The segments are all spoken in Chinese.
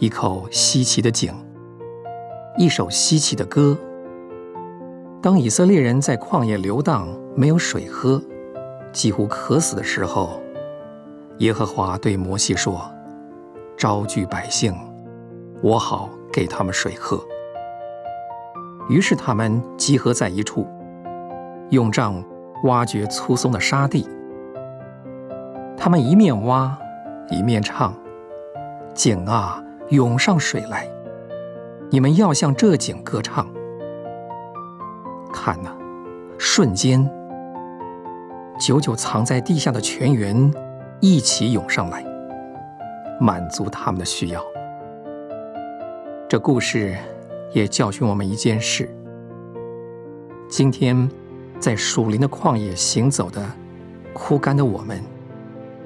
一口稀奇的井，一首稀奇的歌。当以色列人在旷野流荡，没有水喝，几乎渴死的时候，耶和华对摩西说：“招聚百姓，我好给他们水喝。”于是他们集合在一处，用杖挖掘粗松的沙地。他们一面挖，一面唱：“井啊，涌上水来！你们要向这井歌唱。”看呐，瞬间，久久藏在地下的泉源一起涌上来，满足他们的需要。这故事也教训我们一件事：今天在属灵的旷野行走的枯干的我们，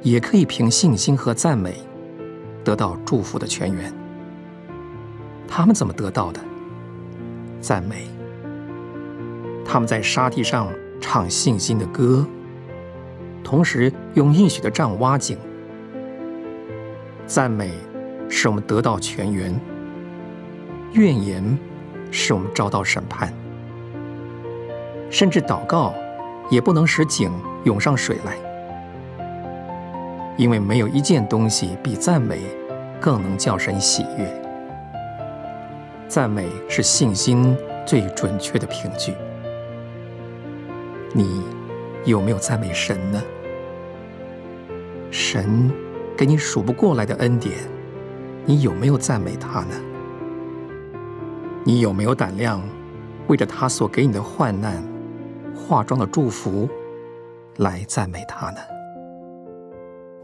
也可以凭信心和赞美得到祝福的泉源。他们怎么得到的？赞美。他们在沙地上唱信心的歌，同时用应许的杖挖井。赞美使我们得到泉源，怨言使我们遭到审判。甚至祷告也不能使井涌上水来，因为没有一件东西比赞美更能叫神喜悦。赞美是信心最准确的凭据。你有没有赞美神呢？神给你数不过来的恩典，你有没有赞美他呢？你有没有胆量为着他所给你的患难、化妆的祝福来赞美他呢？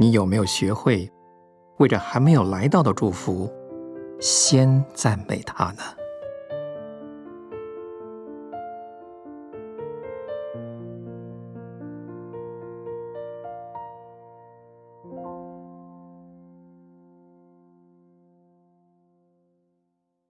你有没有学会为着还没有来到的祝福先赞美他呢？